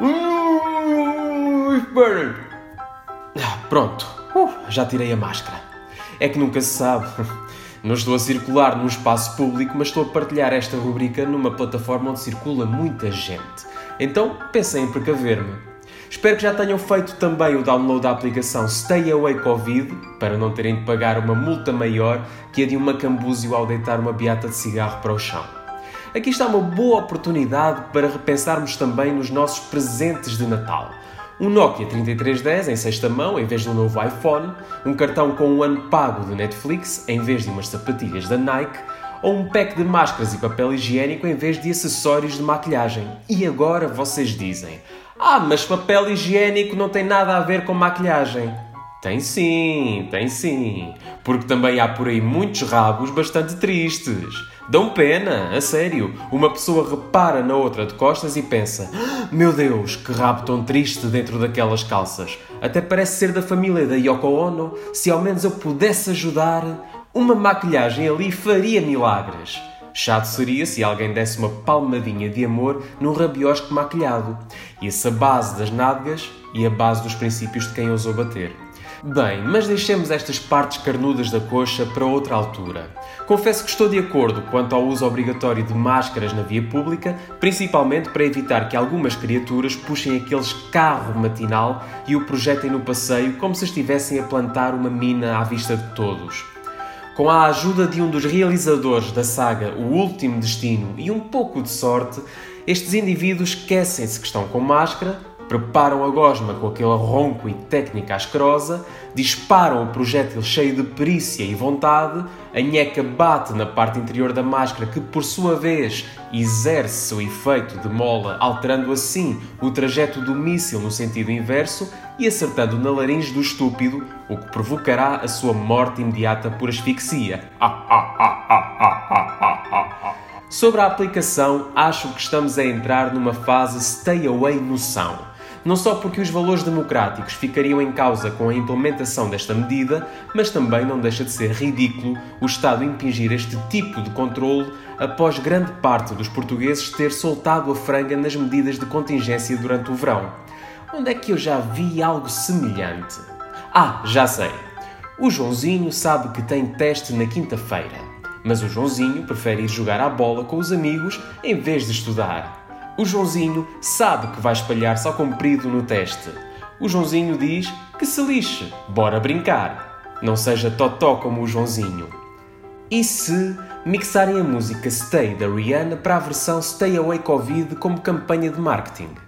Uh, pronto, uh, já tirei a máscara. É que nunca se sabe. Não estou a circular num espaço público, mas estou a partilhar esta rubrica numa plataforma onde circula muita gente. Então pensem em precaver-me. Espero que já tenham feito também o download da aplicação Stay Away Covid, para não terem de pagar uma multa maior que a de uma cambúzio ao deitar uma beata de cigarro para o chão. Aqui está uma boa oportunidade para repensarmos também nos nossos presentes de Natal um Nokia 3310 em sexta mão em vez do novo iPhone, um cartão com um ano pago de Netflix em vez de umas sapatilhas da Nike, ou um pack de máscaras e papel higiênico em vez de acessórios de maquilhagem. E agora vocês dizem: Ah, mas papel higiênico não tem nada a ver com maquilhagem. Tem sim, tem sim. Porque também há por aí muitos rabos bastante tristes. Dão pena, a sério. Uma pessoa repara na outra de costas e pensa: ah, Meu Deus, que rabo tão triste dentro daquelas calças. Até parece ser da família da Yoko Ono. Se ao menos eu pudesse ajudar, uma maquilhagem ali faria milagres. Chato seria se alguém desse uma palmadinha de amor num rabiosque maquilhado. E essa base das nádegas e a base dos princípios de quem ousou bater. Bem, mas deixemos estas partes carnudas da coxa para outra altura. Confesso que estou de acordo quanto ao uso obrigatório de máscaras na via pública, principalmente para evitar que algumas criaturas puxem aqueles carro matinal e o projetem no passeio como se estivessem a plantar uma mina à vista de todos. Com a ajuda de um dos realizadores da saga O Último Destino e um pouco de sorte, estes indivíduos esquecem-se que estão com máscara, preparam a gosma com aquele ronco e técnica asquerosa, disparam o projétil cheio de perícia e vontade, a nheca bate na parte interior da máscara que, por sua vez, exerce o efeito de mola, alterando assim o trajeto do míssil no sentido inverso e acertando na laringe do estúpido, o que provocará a sua morte imediata por asfixia. Sobre a aplicação, acho que estamos a entrar numa fase stay away noção não só porque os valores democráticos ficariam em causa com a implementação desta medida, mas também não deixa de ser ridículo o Estado impingir este tipo de controle após grande parte dos portugueses ter soltado a franga nas medidas de contingência durante o verão. Onde é que eu já vi algo semelhante? Ah, já sei! O Joãozinho sabe que tem teste na quinta-feira, mas o Joãozinho prefere ir jogar à bola com os amigos em vez de estudar. O Joãozinho sabe que vai espalhar-se ao comprido no teste. O Joãozinho diz que se lixe, bora brincar. Não seja totó como o Joãozinho. E se mixarem a música Stay da Rihanna para a versão Stay Away Covid como campanha de marketing?